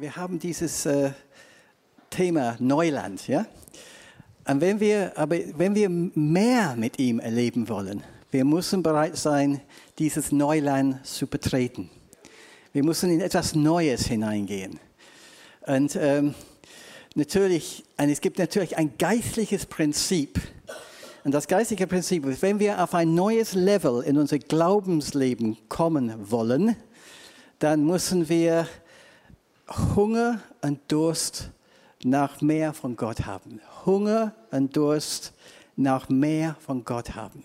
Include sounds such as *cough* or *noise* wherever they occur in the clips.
wir haben dieses äh, Thema Neuland, ja? Und wenn wir, aber wenn wir mehr mit ihm erleben wollen, wir müssen bereit sein, dieses Neuland zu betreten. Wir müssen in etwas Neues hineingehen. Und ähm, natürlich, und es gibt natürlich ein geistliches Prinzip. Und das geistliche Prinzip ist, wenn wir auf ein neues Level in unser Glaubensleben kommen wollen, dann müssen wir Hunger und Durst nach mehr von Gott haben. Hunger und Durst nach mehr von Gott haben.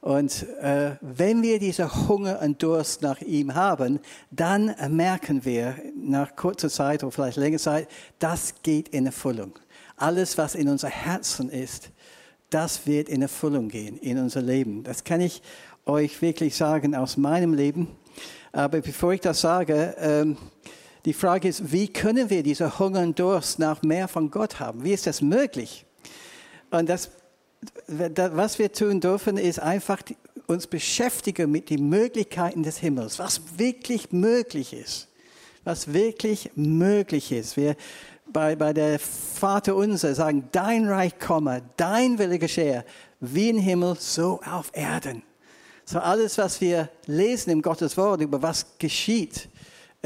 Und äh, wenn wir diese Hunger und Durst nach ihm haben, dann merken wir nach kurzer Zeit oder vielleicht längerer Zeit, das geht in Erfüllung. Alles, was in unser Herzen ist, das wird in Erfüllung gehen in unser Leben. Das kann ich euch wirklich sagen aus meinem Leben. Aber bevor ich das sage, ähm, die Frage ist, wie können wir diese Hunger und Durst nach mehr von Gott haben? Wie ist das möglich? Und das, was wir tun dürfen, ist einfach uns beschäftigen mit den Möglichkeiten des Himmels, was wirklich möglich ist. Was wirklich möglich ist. Wir bei, bei der Vater unser sagen, dein Reich komme, dein Wille geschehe, wie im Himmel, so auf Erden. So alles, was wir lesen im Gottes Wort über was geschieht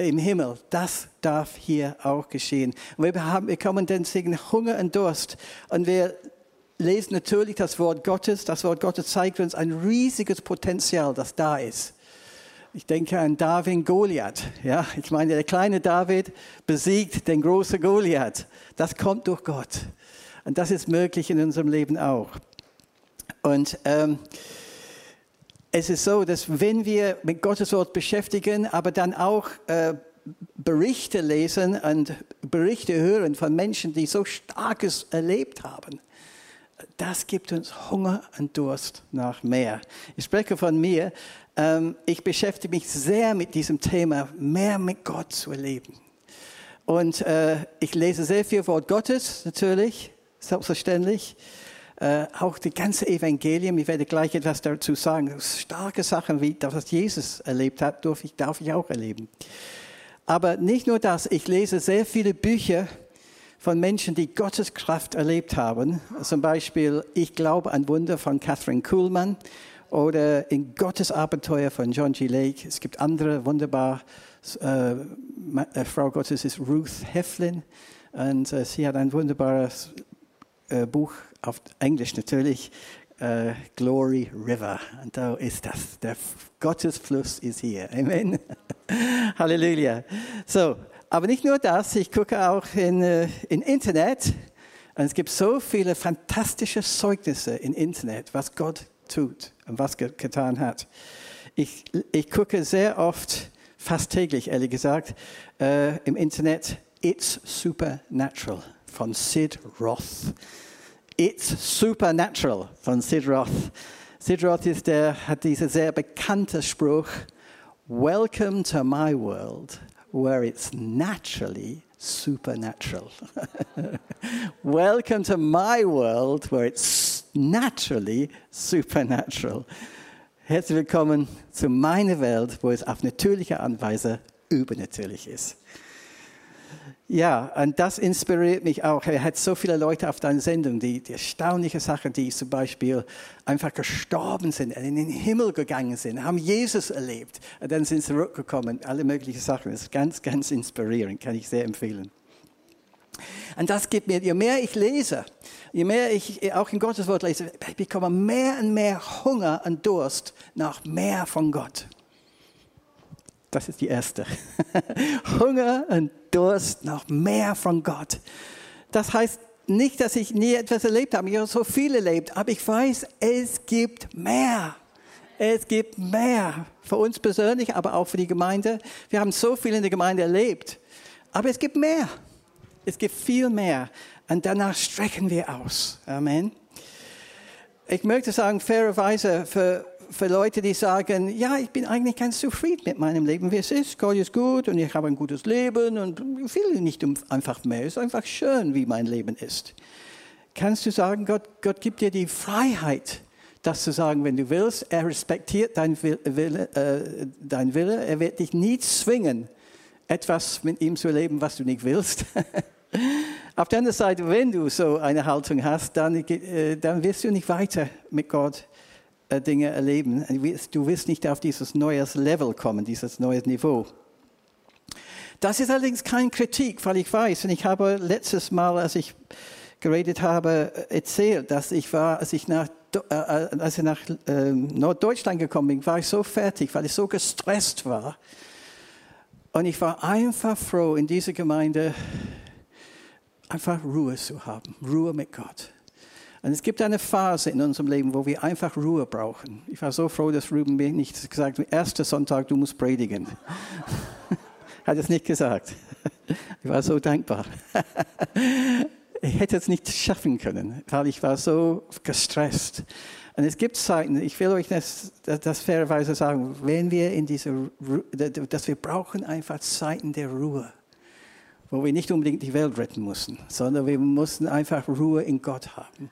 im Himmel, das darf hier auch geschehen. Und wir, haben, wir kommen deswegen Hunger und Durst. Und wir lesen natürlich das Wort Gottes. Das Wort Gottes zeigt uns ein riesiges Potenzial, das da ist. Ich denke an David Goliath. Ja, ich meine, der kleine David besiegt den großen Goliath. Das kommt durch Gott. Und das ist möglich in unserem Leben auch. Und ähm, es ist so, dass wenn wir mit Gottes Wort beschäftigen, aber dann auch äh, Berichte lesen und Berichte hören von Menschen, die so Starkes erlebt haben, das gibt uns Hunger und Durst nach mehr. Ich spreche von mir, ähm, ich beschäftige mich sehr mit diesem Thema, mehr mit Gott zu erleben. Und äh, ich lese sehr viel Wort Gottes, natürlich, selbstverständlich. Äh, auch die ganze Evangelium, ich werde gleich etwas dazu sagen, starke Sachen, wie das, was Jesus erlebt hat, darf ich, darf ich auch erleben. Aber nicht nur das, ich lese sehr viele Bücher von Menschen, die Gottes Kraft erlebt haben. Zum Beispiel Ich glaube an Wunder von Catherine Kuhlmann oder in Gottes Abenteuer von John G. Lake. Es gibt andere wunderbar. Äh, äh, Frau Gottes ist Ruth Heflin und äh, sie hat ein wunderbares äh, Buch auf Englisch natürlich, äh, Glory River. Und da ist das. Der Gottesfluss ist hier. Amen. *laughs* Halleluja. So, aber nicht nur das, ich gucke auch in, äh, in Internet. Und es gibt so viele fantastische Zeugnisse im Internet, was Gott tut und was er getan hat. Ich, ich gucke sehr oft, fast täglich ehrlich gesagt, äh, im Internet It's Supernatural von Sid Roth. It's Supernatural von Sid Roth. Sid Roth ist der, hat diesen sehr bekannten Spruch, Welcome to my world, where it's naturally supernatural. *laughs* Welcome to my world, where it's naturally supernatural. Herzlich willkommen zu meiner Welt, wo es auf natürliche Anweise übernatürlich ist. Ja, und das inspiriert mich auch. Er hat so viele Leute auf deiner Sendung, die, die erstaunliche Sachen, die zum Beispiel einfach gestorben sind, in den Himmel gegangen sind, haben Jesus erlebt, und dann sind sie zurückgekommen, alle möglichen Sachen. Das ist ganz, ganz inspirierend, kann ich sehr empfehlen. Und das gibt mir, je mehr ich lese, je mehr ich auch in Gottes Wort lese, ich bekomme mehr und mehr Hunger und Durst nach mehr von Gott. Das ist die erste. *laughs* Hunger und Durst nach mehr von Gott. Das heißt nicht, dass ich nie etwas erlebt habe. Ich habe so viel erlebt, aber ich weiß, es gibt mehr. Es gibt mehr. Für uns persönlich, aber auch für die Gemeinde. Wir haben so viel in der Gemeinde erlebt. Aber es gibt mehr. Es gibt viel mehr. Und danach strecken wir aus. Amen. Ich möchte sagen, fairerweise, für für Leute, die sagen, ja, ich bin eigentlich ganz zufrieden mit meinem Leben, wie es ist. Gott ist gut und ich habe ein gutes Leben und ich will nicht einfach mehr. Es ist einfach schön, wie mein Leben ist. Kannst du sagen, Gott, Gott gibt dir die Freiheit, das zu sagen, wenn du willst. Er respektiert dein Wille, äh, dein Wille. Er wird dich nie zwingen, etwas mit ihm zu leben, was du nicht willst. *laughs* Auf der anderen Seite, wenn du so eine Haltung hast, dann, äh, dann wirst du nicht weiter mit Gott Dinge erleben. Du wirst nicht auf dieses neues Level kommen, dieses neues Niveau. Das ist allerdings keine Kritik, weil ich weiß, und ich habe letztes Mal, als ich geredet habe, erzählt, dass ich war, als ich nach, äh, als ich nach äh, Norddeutschland gekommen bin, war ich so fertig, weil ich so gestresst war. Und ich war einfach froh, in dieser Gemeinde einfach Ruhe zu haben, Ruhe mit Gott. Und es gibt eine Phase in unserem Leben, wo wir einfach Ruhe brauchen. Ich war so froh, dass Ruben mir nicht gesagt hat, erster Sonntag, du musst predigen. *laughs* hat es nicht gesagt. Ich war so dankbar. *laughs* ich hätte es nicht schaffen können, weil ich war so gestresst. Und es gibt Zeiten, ich will euch das, das fairerweise sagen, wenn wir in diese, dass wir brauchen einfach Zeiten der Ruhe wo wir nicht unbedingt die Welt retten mussten, sondern wir mussten einfach Ruhe in Gott haben.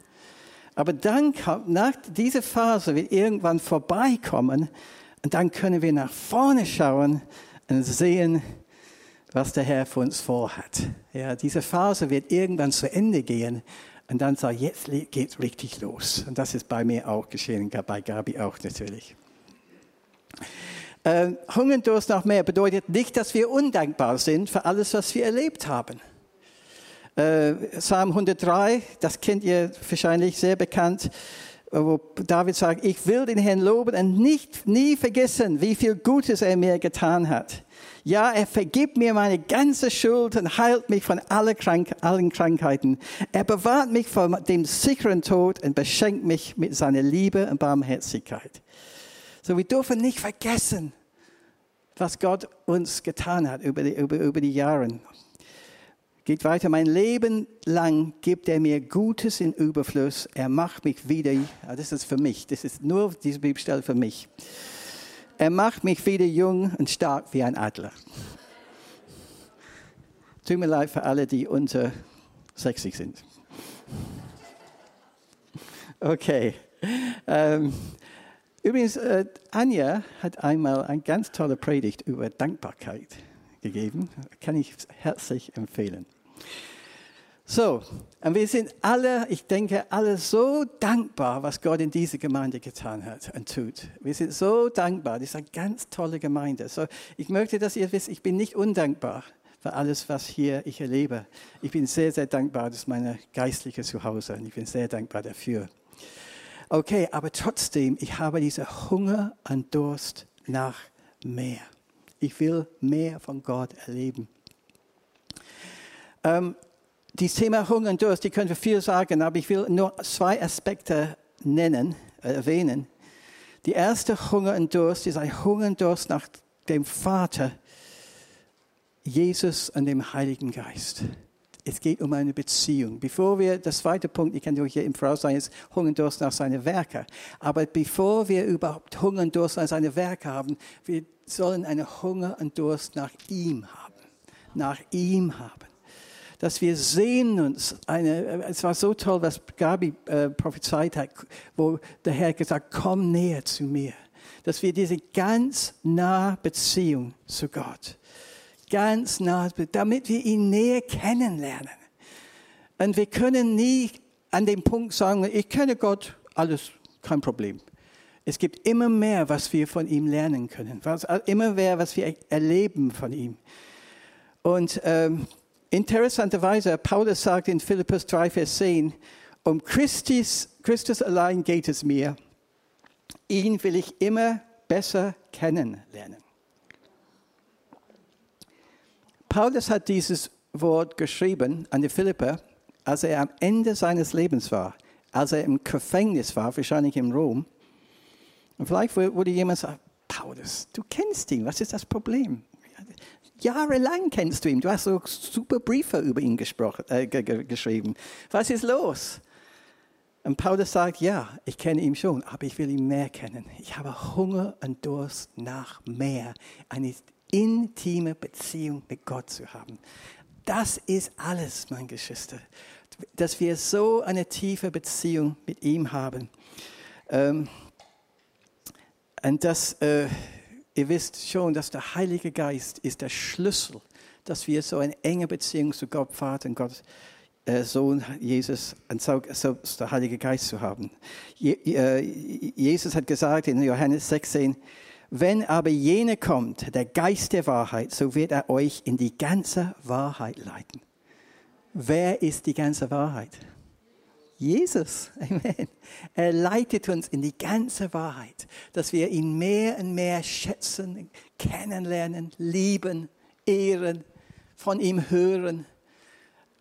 Aber dann kommt, nach dieser Phase wird irgendwann vorbeikommen und dann können wir nach vorne schauen und sehen, was der Herr für uns vorhat. Ja, diese Phase wird irgendwann zu Ende gehen und dann sagt, jetzt geht es richtig los. Und das ist bei mir auch geschehen, bei Gabi auch natürlich. Äh, Hunger und Durst nach mehr bedeutet nicht, dass wir undankbar sind für alles, was wir erlebt haben. Äh, Psalm 103, das kennt ihr wahrscheinlich sehr bekannt, wo David sagt, ich will den Herrn loben und nicht, nie vergessen, wie viel Gutes er mir getan hat. Ja, er vergibt mir meine ganze Schuld und heilt mich von alle Krank allen Krankheiten. Er bewahrt mich vor dem sicheren Tod und beschenkt mich mit seiner Liebe und Barmherzigkeit. So, wir dürfen nicht vergessen, was Gott uns getan hat über die, über, über die Jahre. Geht weiter, mein Leben lang gibt er mir Gutes in Überfluss. Er macht mich wieder, das ist für mich, das ist nur diese Bibelstelle für mich. Er macht mich wieder jung und stark wie ein Adler. Tut mir leid für alle, die unter 60 sind. Okay. Ähm, Übrigens, äh, Anja hat einmal eine ganz tolle Predigt über Dankbarkeit gegeben. Kann ich herzlich empfehlen. So, und wir sind alle, ich denke, alle so dankbar, was Gott in dieser Gemeinde getan hat und tut. Wir sind so dankbar. Das ist eine ganz tolle Gemeinde. So, ich möchte, dass ihr wisst, ich bin nicht undankbar für alles, was hier ich erlebe. Ich bin sehr, sehr dankbar. Das ist meine geistliche Zuhause und ich bin sehr dankbar dafür. Okay, aber trotzdem, ich habe diesen Hunger und Durst nach mehr. Ich will mehr von Gott erleben. Ähm, das Thema Hunger und Durst, die können wir viel sagen, aber ich will nur zwei Aspekte nennen, äh, erwähnen. Die erste Hunger und Durst ist ein Hunger und Durst nach dem Vater, Jesus und dem Heiligen Geist. Es geht um eine Beziehung. Bevor wir, das zweite Punkt, ich kann durch hier im Voraus sagen, ist Hunger und Durst nach seinen Werken. Aber bevor wir überhaupt Hunger und Durst nach seinen Werken haben, wir sollen einen Hunger und Durst nach ihm haben. Nach ihm haben. Dass wir sehen uns, eine, es war so toll, was Gabi äh, prophezeit hat, wo der Herr gesagt komm näher zu mir. Dass wir diese ganz nahe Beziehung zu Gott ganz nah, damit wir ihn näher kennenlernen. Und wir können nie an dem Punkt sagen, ich kenne Gott, alles kein Problem. Es gibt immer mehr, was wir von ihm lernen können, was, immer mehr, was wir erleben von ihm. Und ähm, interessanterweise, Paulus sagt in Philippus 3, Vers 10, um Christus, Christus allein geht es mir. Ihn will ich immer besser kennenlernen. Paulus hat dieses Wort geschrieben an die Philipper, als er am Ende seines Lebens war, als er im Gefängnis war, wahrscheinlich in Rom. Und vielleicht würde jemand sagen, Paulus, du kennst ihn, was ist das Problem? Jahrelang kennst du ihn, du hast so super Briefe über ihn äh, geschrieben. Was ist los? Und Paulus sagt, ja, ich kenne ihn schon, aber ich will ihn mehr kennen. Ich habe Hunger und Durst nach mehr, eine intime Beziehung mit Gott zu haben. Das ist alles, mein Geschwister. Dass wir so eine tiefe Beziehung mit ihm haben. Ähm, und das, äh, ihr wisst schon, dass der Heilige Geist ist der Schlüssel dass wir so eine enge Beziehung zu Gott Vater und Gott äh, Sohn Jesus und so, so der Heilige Geist zu haben. Je, äh, Jesus hat gesagt in Johannes 16, wenn aber jene kommt, der Geist der Wahrheit, so wird er euch in die ganze Wahrheit leiten. Wer ist die ganze Wahrheit? Jesus. *laughs* Amen. Er leitet uns in die ganze Wahrheit, dass wir ihn mehr und mehr schätzen, kennenlernen, lieben, ehren, von ihm hören.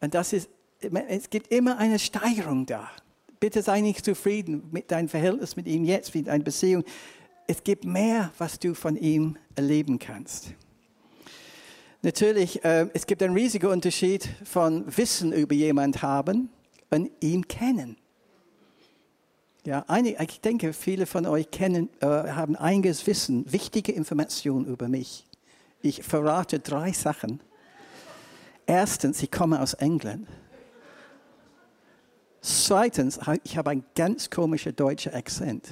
Und das ist, es gibt immer eine Steigerung da. Bitte sei nicht zufrieden mit deinem Verhältnis mit ihm jetzt, mit deiner Beziehung. Es gibt mehr, was du von ihm erleben kannst. Natürlich, äh, es gibt einen riesigen Unterschied von Wissen über jemanden haben und ihn kennen. Ja, einige, ich denke, viele von euch kennen, äh, haben einiges Wissen, wichtige Informationen über mich. Ich verrate drei Sachen. Erstens, ich komme aus England. Zweitens, ich habe einen ganz komischen deutschen Akzent.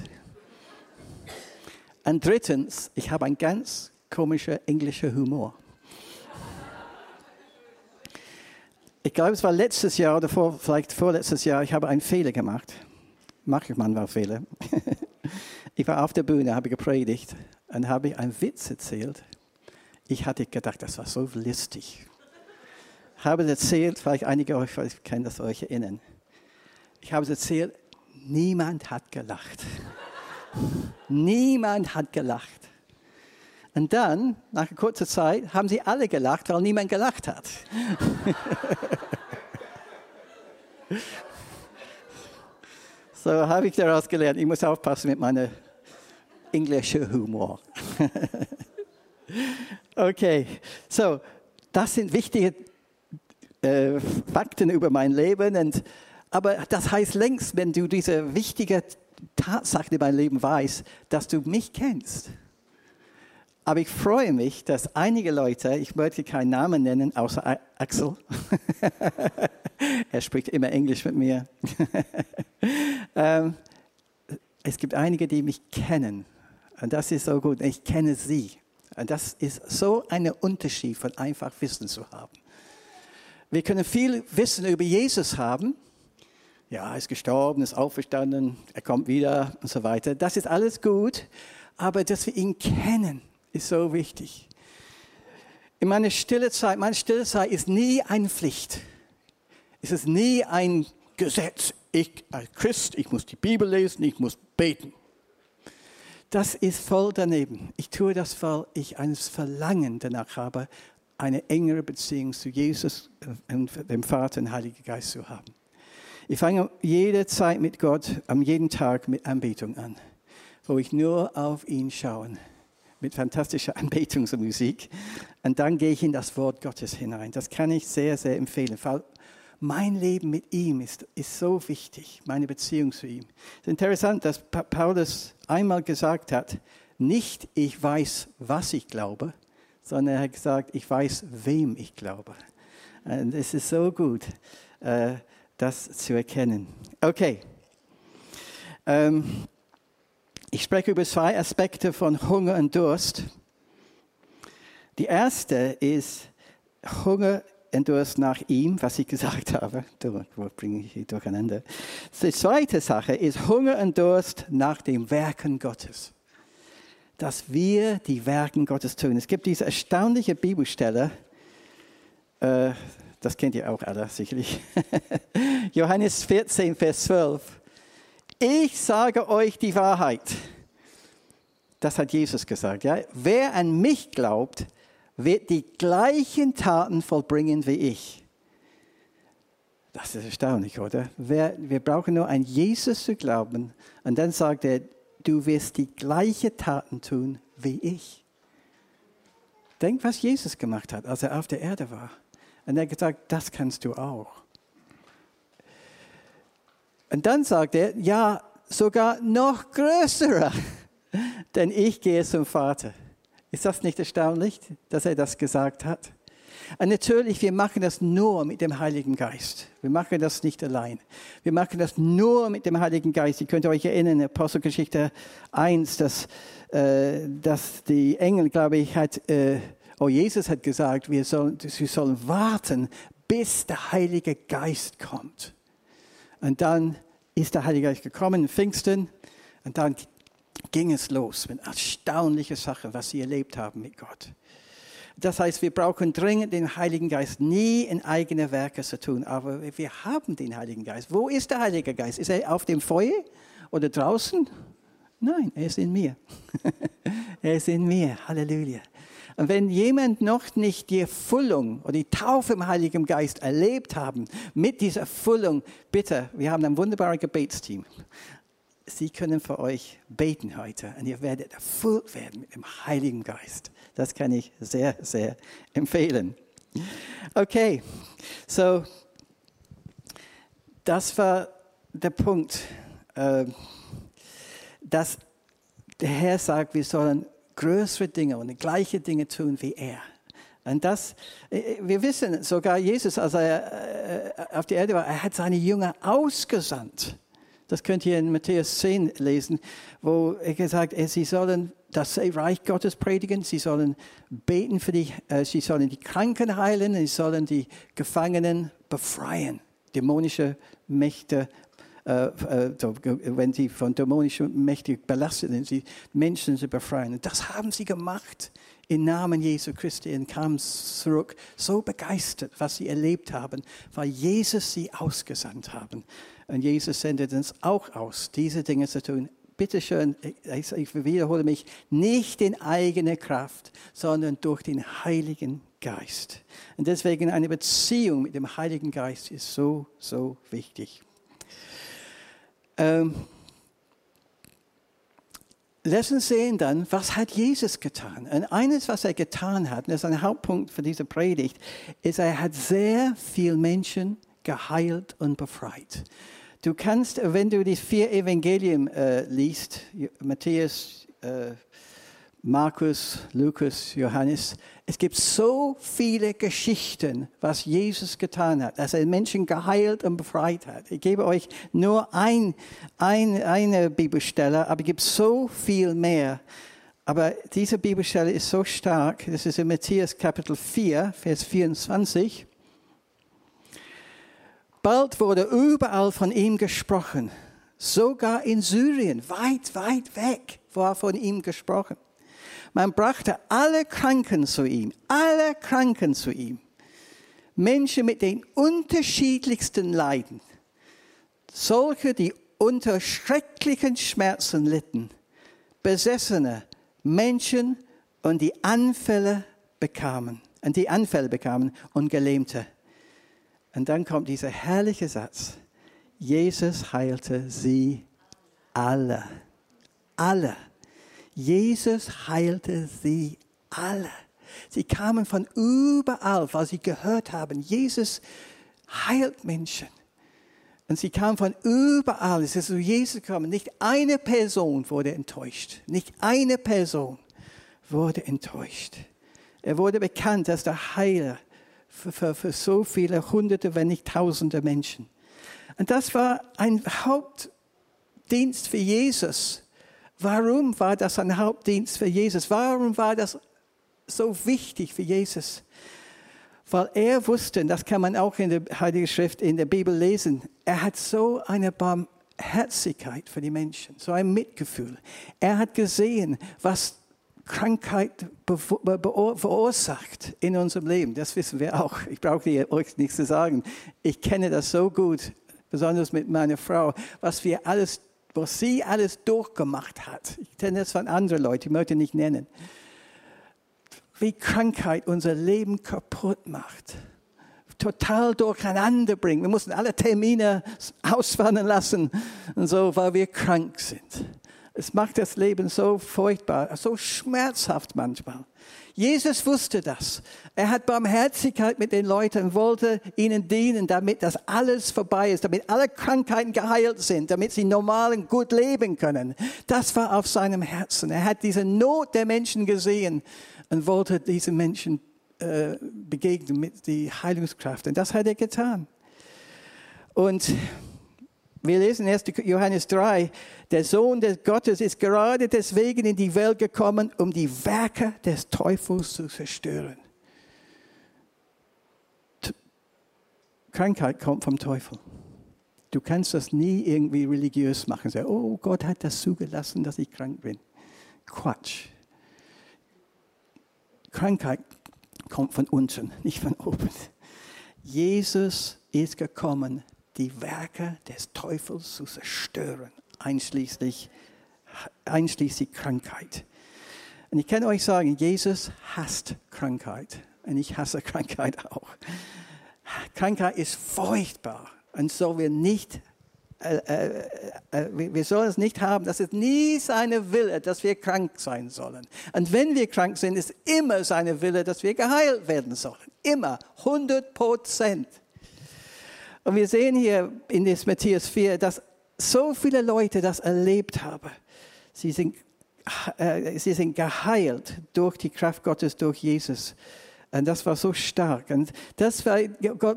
Und drittens, ich habe einen ganz komischen englischen Humor. Ich glaube, es war letztes Jahr oder vor, vielleicht vorletztes Jahr, ich habe einen Fehler gemacht. Mache ich manchmal Fehler. *laughs* Ich war auf der Bühne, habe gepredigt und habe einen Witz erzählt. Ich hatte gedacht, das war so lustig. Habe es erzählt, vielleicht einige euch können das euch erinnern. Ich habe es erzählt, niemand hat gelacht. *laughs* niemand hat gelacht. Und dann, nach kurzer Zeit, haben sie alle gelacht, weil niemand gelacht hat. *laughs* so habe ich daraus gelernt, ich muss aufpassen mit meinem englischen Humor. *laughs* okay, so, das sind wichtige äh, Fakten über mein Leben. Und, aber das heißt längst, wenn du diese wichtige Tatsache in meinem Leben weißt, dass du mich kennst. Aber ich freue mich, dass einige Leute, ich möchte keinen Namen nennen, außer Axel, *laughs* er spricht immer Englisch mit mir. *laughs* ähm, es gibt einige, die mich kennen. Und das ist so gut. Ich kenne sie. Und das ist so ein Unterschied von einfach Wissen zu haben. Wir können viel Wissen über Jesus haben. Ja, er ist gestorben, ist auferstanden, er kommt wieder und so weiter. Das ist alles gut. Aber dass wir ihn kennen, ist so wichtig. In meiner stille Zeit, meine stille Zeit ist nie eine Pflicht. Es ist nie ein Gesetz. Ich als Christ, ich muss die Bibel lesen, ich muss beten. Das ist voll daneben. Ich tue das, weil ich ein Verlangen danach habe, eine engere Beziehung zu Jesus und dem Vater und Heiligen Geist zu haben. Ich fange jede Zeit mit Gott, am jeden Tag mit Anbetung an, wo ich nur auf ihn schaue mit fantastischer *laughs* Anbetungsmusik. Und dann gehe ich in das Wort Gottes hinein. Das kann ich sehr, sehr empfehlen. Weil mein Leben mit ihm ist, ist so wichtig, meine Beziehung zu ihm. Es ist interessant, dass Paulus einmal gesagt hat, nicht ich weiß, was ich glaube, sondern er hat gesagt, ich weiß, wem ich glaube. Und es ist so gut, äh, das zu erkennen. Okay. Ähm, ich spreche über zwei Aspekte von Hunger und Durst. Die erste ist Hunger und Durst nach ihm, was ich gesagt habe. Wo bringe ich hier durcheinander? Die zweite Sache ist Hunger und Durst nach dem Werken Gottes. Dass wir die Werken Gottes tun. Es gibt diese erstaunliche Bibelstelle, äh, das kennt ihr auch alle sicherlich. *laughs* Johannes 14, Vers 12 ich sage euch die Wahrheit. Das hat Jesus gesagt. Ja? Wer an mich glaubt, wird die gleichen Taten vollbringen wie ich. Das ist erstaunlich, oder? Wir, wir brauchen nur an Jesus zu glauben und dann sagt er, du wirst die gleichen Taten tun wie ich. Denk, was Jesus gemacht hat, als er auf der Erde war. Und er hat gesagt, das kannst du auch. Und dann sagt er, ja, sogar noch größere, *laughs* denn ich gehe zum Vater. Ist das nicht erstaunlich, dass er das gesagt hat? Und natürlich, wir machen das nur mit dem Heiligen Geist. Wir machen das nicht allein. Wir machen das nur mit dem Heiligen Geist. Ihr könnt euch erinnern, Apostelgeschichte 1, dass, äh, dass die Engel, glaube ich, hat äh, oh, Jesus hat gesagt, wir sollen, wir sollen warten, bis der Heilige Geist kommt. Und dann ist der Heilige Geist gekommen, Pfingsten, und dann ging es los mit erstaunlichen Sachen, was sie erlebt haben mit Gott. Das heißt, wir brauchen dringend den Heiligen Geist, nie in eigene Werke zu tun, aber wir haben den Heiligen Geist. Wo ist der Heilige Geist? Ist er auf dem Feuer oder draußen? Nein, er ist in mir. *laughs* er ist in mir. Halleluja. Und wenn jemand noch nicht die Erfüllung oder die Taufe im Heiligen Geist erlebt haben, mit dieser Erfüllung, bitte, wir haben ein wunderbares Gebetsteam. Sie können für euch beten heute und ihr werdet erfüllt werden mit dem Heiligen Geist. Das kann ich sehr, sehr empfehlen. Okay, so das war der Punkt, äh, dass der Herr sagt, wir sollen größere Dinge und gleiche Dinge tun wie er. Und das, äh, wir wissen sogar Jesus, als er äh, auf der Erde war, er hat seine Jünger ausgesandt. Das könnt ihr in Matthäus 10 lesen, wo er gesagt hat, sie sollen das Reich Gottes predigen, sie sollen beten für die, äh, sie sollen die Kranken heilen, sie sollen die Gefangenen befreien, dämonische Mächte äh, äh, wenn sie von dämonischen Mächten belastet sind, sie Menschen zu befreien. Das haben sie gemacht im Namen Jesu Christi und kamen zurück, so begeistert, was sie erlebt haben, weil Jesus sie ausgesandt haben. Und Jesus sendet uns auch aus, diese Dinge zu tun. Bitte schön, ich, ich wiederhole mich, nicht in eigener Kraft, sondern durch den Heiligen Geist. Und deswegen eine Beziehung mit dem Heiligen Geist ist so, so wichtig. Ähm, lass uns sehen dann, was hat Jesus getan? Und eines, was er getan hat, und das ist ein Hauptpunkt für diese Predigt, ist, er hat sehr viele Menschen geheilt und befreit. Du kannst, wenn du die vier Evangelien äh, liest, Matthäus, äh, Markus, Lukas, Johannes, es gibt so viele Geschichten, was Jesus getan hat, dass er Menschen geheilt und befreit hat. Ich gebe euch nur ein, ein, eine Bibelstelle, aber es gibt so viel mehr. Aber diese Bibelstelle ist so stark, das ist in Matthäus Kapitel 4, Vers 24. Bald wurde überall von ihm gesprochen, sogar in Syrien, weit, weit weg war von ihm gesprochen. Man brachte alle Kranken zu ihm, alle Kranken zu ihm. Menschen mit den unterschiedlichsten Leiden. Solche, die unter schrecklichen Schmerzen litten. Besessene Menschen und die Anfälle bekamen, und die Anfälle bekamen und Gelähmte. Und dann kommt dieser herrliche Satz. Jesus heilte sie alle. Alle. Jesus heilte sie alle. Sie kamen von überall, weil sie gehört haben, Jesus heilt Menschen. Und sie kamen von überall. Es ist zu Jesus gekommen. Nicht eine Person wurde enttäuscht. Nicht eine Person wurde enttäuscht. Er wurde bekannt als der Heiler für, für, für so viele Hunderte, wenn nicht Tausende Menschen. Und das war ein Hauptdienst für Jesus. Warum war das ein Hauptdienst für Jesus? Warum war das so wichtig für Jesus? Weil er wusste, das kann man auch in der Heiligen Schrift, in der Bibel lesen, er hat so eine Barmherzigkeit für die Menschen, so ein Mitgefühl. Er hat gesehen, was Krankheit verursacht in unserem Leben. Das wissen wir auch. Ich brauche euch nichts zu sagen. Ich kenne das so gut, besonders mit meiner Frau, was wir alles, was sie alles durchgemacht hat. Ich kenne das von anderen Leuten, ich möchte nicht nennen. Wie Krankheit unser Leben kaputt macht total durcheinander bringt. Wir mussten alle Termine auswandern lassen und so, weil wir krank sind. Es macht das Leben so furchtbar, so schmerzhaft manchmal. Jesus wusste das. Er hat Barmherzigkeit mit den Leuten und wollte ihnen dienen, damit das alles vorbei ist, damit alle Krankheiten geheilt sind, damit sie normal und gut leben können. Das war auf seinem Herzen. Er hat diese Not der Menschen gesehen und wollte diesen Menschen äh, begegnen mit der Heilungskraft. Und das hat er getan. Und Wir lesen 1. Johannes 3, der Sohn des Gottes ist gerade deswegen in die Welt gekommen, um die Werke des Teufels zu zerstören. Krankheit kommt vom Teufel. Du kannst das nie irgendwie religiös machen. Sagen, oh, Gott hat das zugelassen, dass ich krank bin. Quatsch. Krankheit kommt von unten, nicht von oben. Jesus ist gekommen, die Werke des Teufels zu zerstören, einschließlich, einschließlich Krankheit. Und ich kann euch sagen, Jesus hasst Krankheit. Und ich hasse *laughs* Krankheit auch. Krankheit ist furchtbar und so wir nicht äh, äh, äh, wir sollen es nicht haben, das ist nie seine Wille, dass wir krank sein sollen. Und wenn wir krank sind, ist immer seine Wille, dass wir geheilt werden sollen. Immer, 100 Prozent. Und wir sehen hier in des Matthäus 4, dass so viele Leute das erlebt haben. Sie sind, äh, sie sind geheilt durch die Kraft Gottes, durch Jesus. Und das war so stark. Und das war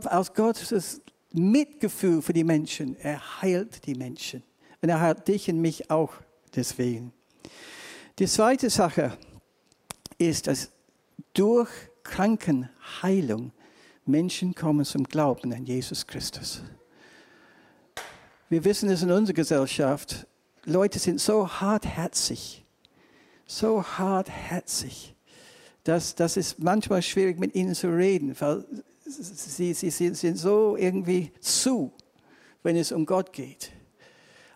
aus Gottes Mitgefühl für die Menschen. Er heilt die Menschen. Und er heilt dich und mich auch deswegen. Die zweite Sache ist, dass durch Krankenheilung Menschen kommen zum Glauben an Jesus Christus. Wir wissen es in unserer Gesellschaft, Leute sind so hartherzig, so hartherzig, dass das ist manchmal schwierig mit ihnen zu reden, weil sie, sie, sie sind so irgendwie zu, wenn es um Gott geht.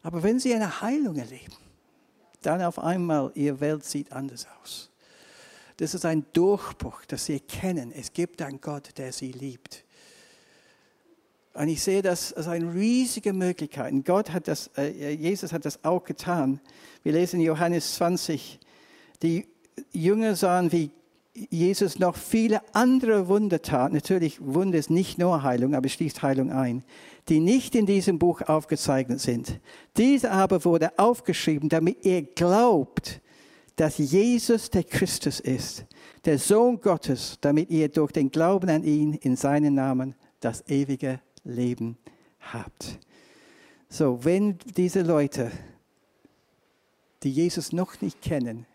Aber wenn sie eine Heilung erleben, dann auf einmal ihre Welt sieht anders aus. Das ist ein Durchbruch, dass sie erkennen, es gibt einen Gott, der sie liebt. Und ich sehe das als eine riesige Möglichkeit. Und Gott hat das, äh, Jesus hat das auch getan. Wir lesen in Johannes 20, die Jünger sahen, wie Jesus noch viele andere Wunder tat. Natürlich, Wunder ist nicht nur Heilung, aber schließt Heilung ein, die nicht in diesem Buch aufgezeichnet sind. Diese aber wurde aufgeschrieben, damit ihr glaubt, dass Jesus der Christus ist, der Sohn Gottes, damit ihr durch den Glauben an ihn in seinen Namen das ewige Leben habt. So, wenn diese Leute, die Jesus noch nicht kennen,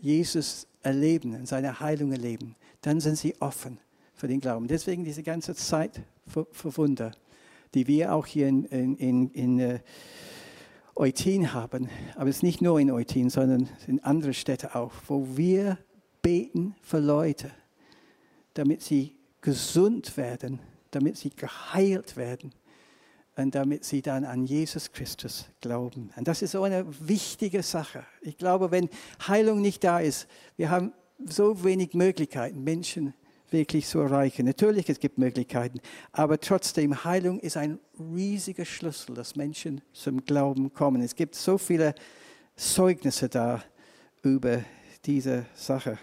Jesus erleben, in seiner Heilung erleben, dann sind sie offen für den Glauben. Deswegen diese ganze Zeit für, für Wunder, die wir auch hier in, in, in, in uh, Eutin haben. Aber es ist nicht nur in Eutin, sondern in anderen Städten auch, wo wir beten für Leute, damit sie gesund werden, damit sie geheilt werden und damit sie dann an Jesus Christus glauben. Und das ist so eine wichtige Sache. Ich glaube, wenn Heilung nicht da ist, wir haben so wenig Möglichkeiten, Menschen wirklich zu erreichen. Natürlich, es gibt Möglichkeiten, aber trotzdem, Heilung ist ein riesiger Schlüssel, dass Menschen zum Glauben kommen. Es gibt so viele Zeugnisse da über diese Sache.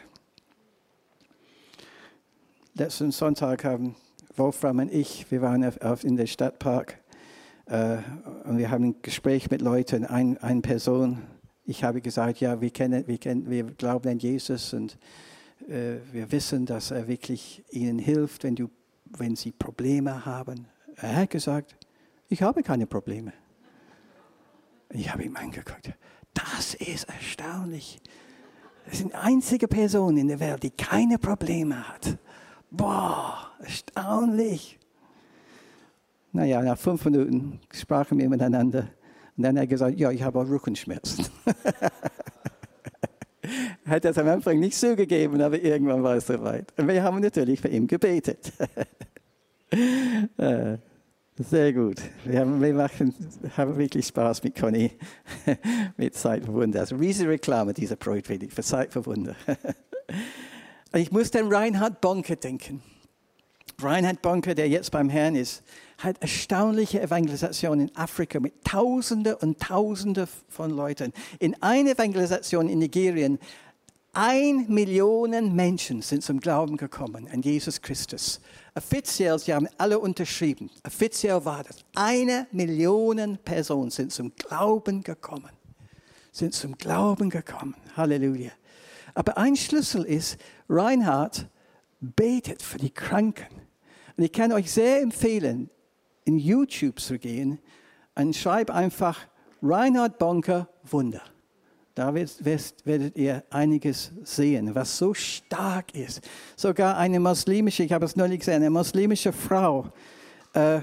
Letzten Sonntag haben Wolfram und ich, wir waren auf, in der Stadtpark äh, und wir haben ein Gespräch mit Leuten, ein, eine Person. Ich habe gesagt, ja, wir, kennen, wir, kennen, wir glauben an Jesus und wir wissen, dass er wirklich ihnen hilft, wenn, du, wenn sie Probleme haben. Er hat gesagt, ich habe keine Probleme. Ich habe ihm angeguckt. Das ist erstaunlich. Das die einzige Person in der Welt, die keine Probleme hat. Boah, erstaunlich. Naja, nach fünf Minuten sprachen wir miteinander. Und dann hat er gesagt, ja, ich habe auch Rückenschmerzen. *laughs* hat das am Anfang nicht zugegeben, aber irgendwann war es soweit. Und wir haben natürlich für ihn gebetet. *laughs* Äh, sehr gut. Wir, haben, wir machen, haben wirklich Spaß mit Conny, *laughs* mit Zeit für Wunder. Also riesige Reklame, dieser Projekt für Zeit für Wunder. *laughs* ich muss an Reinhard Bonke denken. Reinhard Bonke, der jetzt beim Herrn ist, hat erstaunliche Evangelisation in Afrika mit Tausende und Tausende von Leuten. In einer Evangelisation in Nigerien, ein Million Menschen sind zum Glauben gekommen an Jesus Christus. Offiziell, sie haben alle unterschrieben. Offiziell war das. Eine Million Personen sind zum Glauben gekommen. Sind zum Glauben gekommen. Halleluja. Aber ein Schlüssel ist, Reinhard betet für die Kranken. Und ich kann euch sehr empfehlen, in YouTube zu gehen und schreib einfach Reinhard Bonker Wunder. Da werdet ihr einiges sehen, was so stark ist. Sogar eine muslimische, ich habe es neulich gesehen, eine muslimische Frau äh,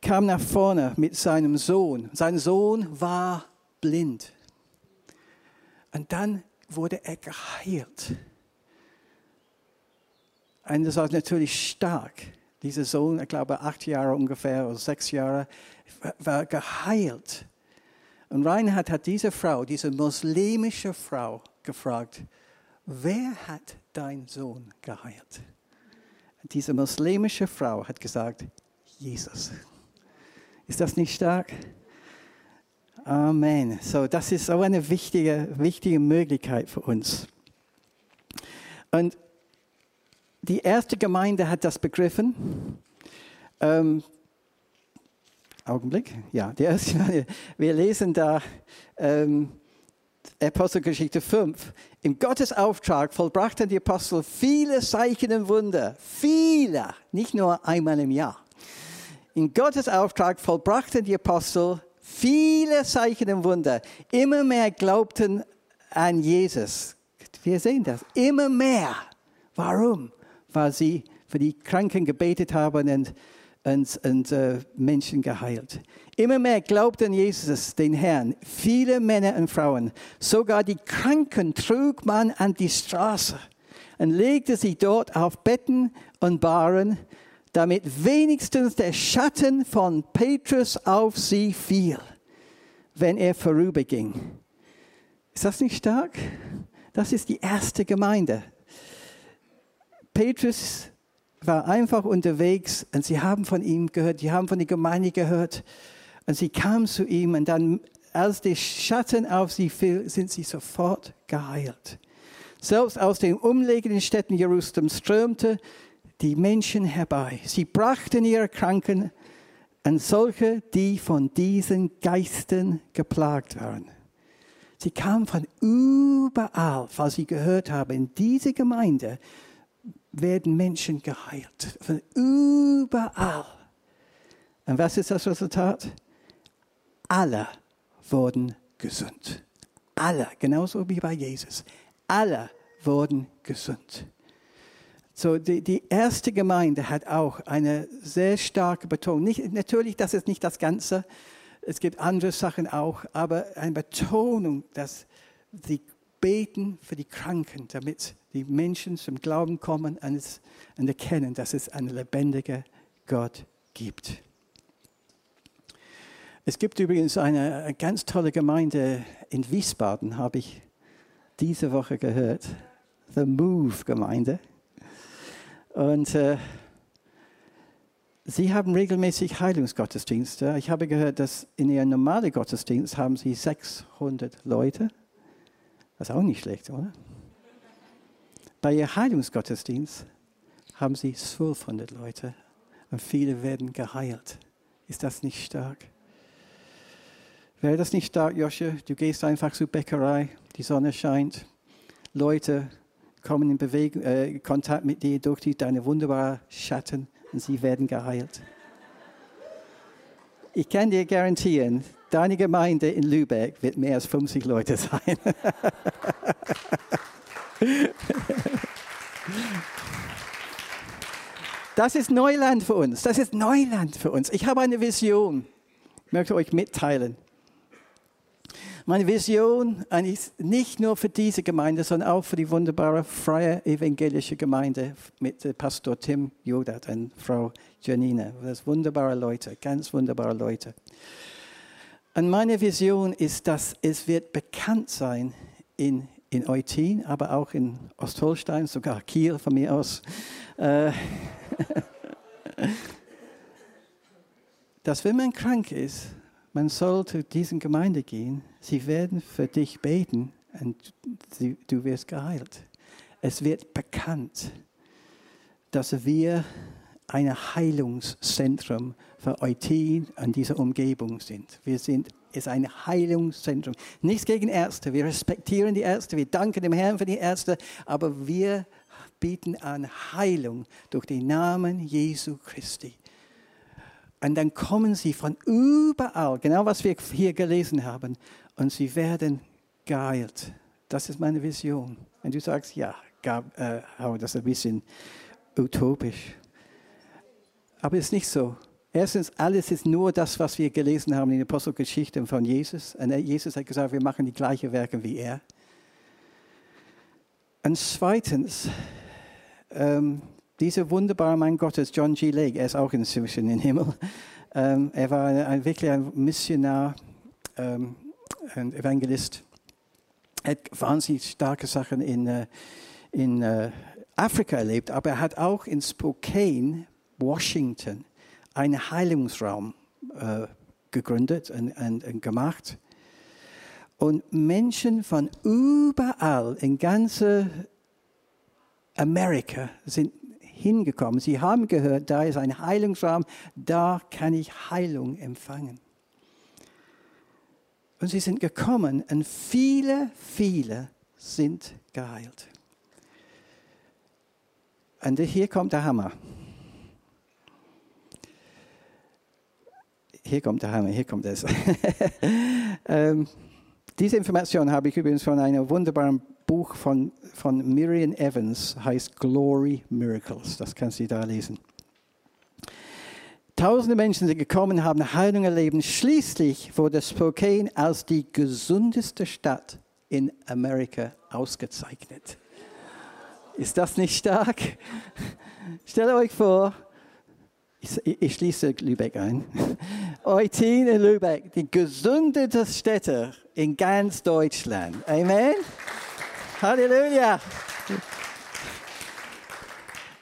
kam nach vorne mit seinem Sohn. Sein Sohn war blind. Und dann wurde er geheilt. Und das war natürlich stark. Dieser Sohn, ich glaube acht Jahre ungefähr oder sechs Jahre, war geheilt. Und Reinhard hat diese Frau, diese muslimische Frau, gefragt, wer hat dein Sohn geheilt? Diese muslimische Frau hat gesagt, Jesus. Ist das nicht stark? Amen. So, das ist so eine wichtige, wichtige Möglichkeit für uns. Und die erste Gemeinde hat das begriffen. Ähm, Augenblick. Ja, die erste, wir lesen da ähm, Apostelgeschichte 5. Im Gottesauftrag vollbrachten die Apostel viele Zeichen und Wunder. Viele, nicht nur einmal im Jahr. In Gottes Auftrag vollbrachten die Apostel viele Zeichen und Wunder. Immer mehr glaubten an Jesus. Wir sehen das. Immer mehr. Warum? Weil sie für die Kranken gebetet haben und und, und äh, Menschen geheilt. Immer mehr glaubten Jesus, den Herrn, viele Männer und Frauen. Sogar die Kranken trug man an die Straße und legte sie dort auf Betten und Baren, damit wenigstens der Schatten von Petrus auf sie fiel, wenn er vorüberging. Ist das nicht stark? Das ist die erste Gemeinde. Petrus war einfach unterwegs und sie haben von ihm gehört, die haben von der Gemeinde gehört und sie kamen zu ihm und dann, als der Schatten auf sie fiel, sind sie sofort geheilt. Selbst aus den umliegenden Städten Jerusalems strömte die Menschen herbei. Sie brachten ihre Kranken und solche, die von diesen Geistern geplagt waren. Sie kamen von überall, weil sie gehört haben, in diese Gemeinde werden Menschen geheilt. Von überall. Und was ist das Resultat? Alle wurden gesund. Alle, genauso wie bei Jesus. Alle wurden gesund. So, die, die erste Gemeinde hat auch eine sehr starke Betonung. Nicht, natürlich, das ist nicht das Ganze. Es gibt andere Sachen auch, aber eine Betonung, dass sie beten für die Kranken, damit die Menschen zum Glauben kommen und erkennen, dass es einen lebendigen Gott gibt. Es gibt übrigens eine ganz tolle Gemeinde in Wiesbaden, habe ich diese Woche gehört. The Move Gemeinde. Und äh, sie haben regelmäßig Heilungsgottesdienste. Ich habe gehört, dass in ihrem normalen Gottesdienst haben sie 600 Leute. Das ist auch nicht schlecht, oder? Bei ihr Heilungsgottesdienst haben sie 1200 Leute und viele werden geheilt. Ist das nicht stark? Wäre das nicht stark, Josche? Du gehst einfach zur Bäckerei, die Sonne scheint, Leute kommen in Bewegung, äh, Kontakt mit dir durch die, deine wunderbaren Schatten und sie werden geheilt. Ich kann dir garantieren, deine Gemeinde in Lübeck wird mehr als 50 Leute sein. Das ist Neuland für uns. Das ist Neuland für uns. Ich habe eine Vision. Möchte euch mitteilen. Meine Vision ist nicht nur für diese Gemeinde, sondern auch für die wunderbare freie evangelische Gemeinde mit Pastor Tim Jodat und Frau Janine. Das sind wunderbare Leute, ganz wunderbare Leute. Und meine Vision ist, dass es wird bekannt sein in in Eutin, aber auch in Ostholstein, sogar Kiel von mir aus, äh, *laughs* dass wenn man krank ist, man soll zu diesen Gemeinde gehen, sie werden für dich beten und du wirst geheilt. Es wird bekannt, dass wir ein Heilungszentrum für Eutin und diese Umgebung sind. Wir sind ist ein Heilungszentrum. Nichts gegen Ärzte. Wir respektieren die Ärzte. Wir danken dem Herrn für die Ärzte. Aber wir bieten an Heilung durch den Namen Jesu Christi. Und dann kommen sie von überall, genau was wir hier gelesen haben, und sie werden geheilt. Das ist meine Vision. Und du sagst, ja, gab, äh, das ist ein bisschen utopisch. Aber es ist nicht so. Erstens, alles ist nur das, was wir gelesen haben in der Apostelgeschichte von Jesus. Und Jesus hat gesagt, wir machen die gleichen Werke wie er. Und zweitens, ähm, dieser wunderbare Mann Gottes, John G. Lake, er ist auch inzwischen im Himmel. Ähm, er war ein, wirklich ein Missionar, ähm, ein Evangelist. Er hat wahnsinnig starke Sachen in, äh, in äh, Afrika erlebt, aber er hat auch in Spokane, Washington, einen Heilungsraum äh, gegründet und, und, und gemacht. Und Menschen von überall in ganze Amerika sind hingekommen. Sie haben gehört, da ist ein Heilungsraum, da kann ich Heilung empfangen. Und sie sind gekommen und viele, viele sind geheilt. Und hier kommt der Hammer. Hier kommt der Hammer, hier kommt es. *laughs* ähm, diese Information habe ich übrigens von einem wunderbaren Buch von, von Miriam Evans, heißt Glory Miracles. Das kannst du da lesen. Tausende Menschen sind gekommen, haben Heilung erlebt. Schließlich wurde Spokane als die gesundeste Stadt in Amerika ausgezeichnet. Ist das nicht stark? Stellt euch vor, ich, ich schließe Lübeck ein. Eutin in Lübeck, die gesundeste Städte in ganz Deutschland. Amen. Halleluja.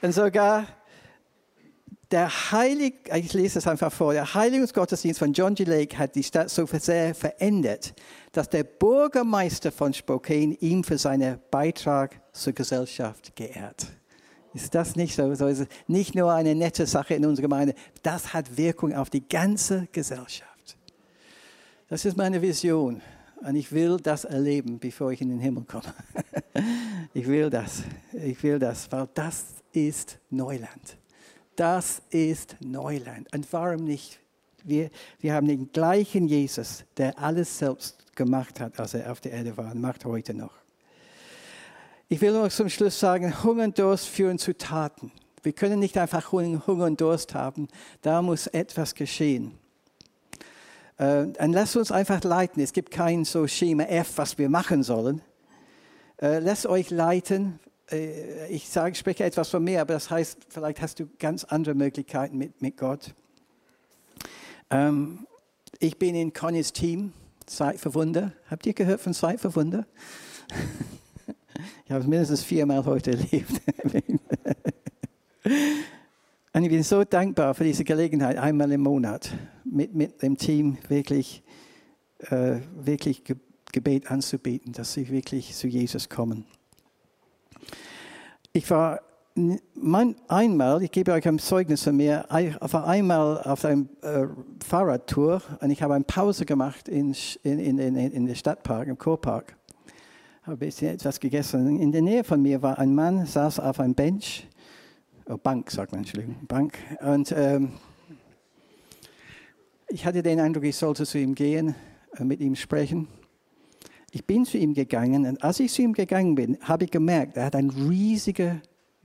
Und sogar der Heilig, ich lese es einfach vor, der Heiligungsgottesdienst von John G. Lake hat die Stadt so sehr verändert, dass der Bürgermeister von Spokane ihn für seinen Beitrag zur Gesellschaft geehrt. Ist das nicht so? So ist es nicht nur eine nette Sache in unserer Gemeinde, das hat Wirkung auf die ganze Gesellschaft. Das ist meine Vision. Und ich will das erleben, bevor ich in den Himmel komme. *laughs* ich will das. Ich will das, weil das ist Neuland. Das ist Neuland. Und warum nicht? Wir, wir haben den gleichen Jesus, der alles selbst gemacht hat, als er auf der Erde war und macht heute noch. Ich will noch zum Schluss sagen, Hunger und Durst führen zu Taten. Wir können nicht einfach Hunger und Durst haben. Da muss etwas geschehen. Äh, und lasst uns einfach leiten. Es gibt kein so Schema F, was wir machen sollen. Äh, lasst euch leiten. Äh, ich sage, spreche etwas von mir, aber das heißt, vielleicht hast du ganz andere Möglichkeiten mit, mit Gott. Ähm, ich bin in Connys Team, Zeit für Wunder. Habt ihr gehört von Zeit für Wunder? *laughs* Ich habe es mindestens viermal heute erlebt. *laughs* Und ich bin so dankbar für diese Gelegenheit, einmal im Monat mit, mit dem Team wirklich, äh, wirklich Gebet anzubieten, dass sie wirklich zu Jesus kommen. Ich war mein, einmal, ich gebe euch ein Zeugnis von mir, ich war einmal auf einer äh, Fahrradtour und ich habe eine Pause gemacht in, in, in, in, der Stadtpark, im Kurpark habe ein bisschen etwas gegessen. In der Nähe von mir war ein Mann, saß auf einem Bench, oh, Bank, sagt man, Entschuldigung, Bank. Und ähm, ich hatte den Eindruck, ich sollte zu ihm gehen, äh, mit ihm sprechen. Ich bin zu ihm gegangen und als ich zu ihm gegangen bin, habe ich gemerkt, er hat einen riesigen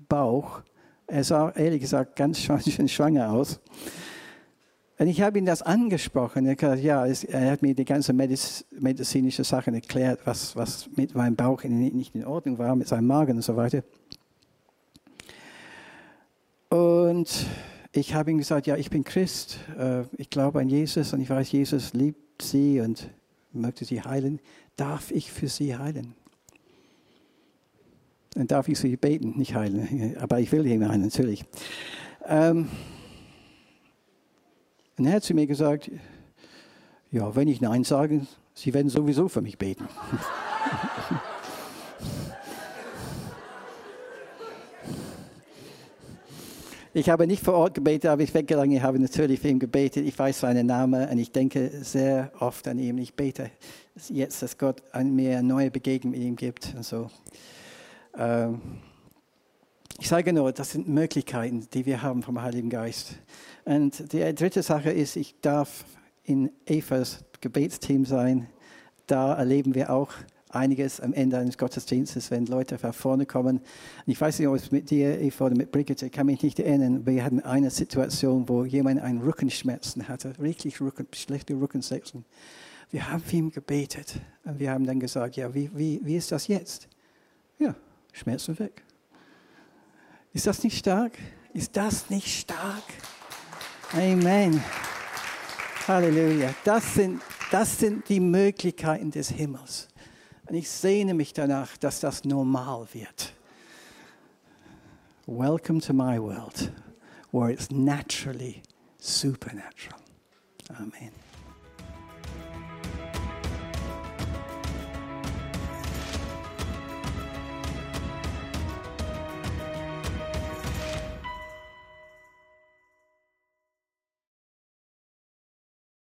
Bauch. Er sah ehrlich gesagt ganz *laughs* schön schwanger aus. Und ich habe ihn das angesprochen. Er, gesagt, ja, er hat mir die ganze Mediz medizinische Sachen erklärt, was, was mit meinem Bauch nicht in Ordnung war, mit seinem Magen und so weiter. Und ich habe ihm gesagt, ja, ich bin Christ, äh, ich glaube an Jesus und ich weiß, Jesus liebt sie und möchte sie heilen. Darf ich für sie heilen? Dann darf ich sie beten, nicht heilen, *laughs* aber ich will ihn heilen, natürlich. Ähm, und er hat zu mir gesagt, ja, wenn ich Nein sage, Sie werden sowieso für mich beten. *laughs* Ich habe nicht vor Ort gebetet, aber ich weggegangen, ich habe natürlich für ihn gebetet. Ich weiß seinen Namen und ich denke sehr oft an ihn. Ich bete jetzt, dass Gott mir eine neue Begegnung mit ihm gibt. Und so. Ähm, ich sage nur, das sind Möglichkeiten, die wir haben vom Heiligen Geist. Und die dritte Sache ist, ich darf in Evas Gebetsteam sein. Da erleben wir auch einiges am Ende eines Gottesdienstes, wenn Leute nach vorne kommen. Ich weiß nicht, ob es mit dir, Eva, oder mit Brigitte, ich kann mich nicht erinnern. Wir hatten eine Situation, wo jemand einen Rückenschmerzen hatte, wirklich Rücken, schlechte Rückenschmerzen. Wir haben für ihn gebetet und wir haben dann gesagt, ja, wie, wie, wie ist das jetzt? Ja, Schmerzen weg. Ist das nicht stark? Ist das nicht stark? Amen. Halleluja. Das sind, das sind die Möglichkeiten des Himmels. Und ich sehne mich danach, dass das normal wird. Welcome to my world, where it's naturally supernatural. Amen.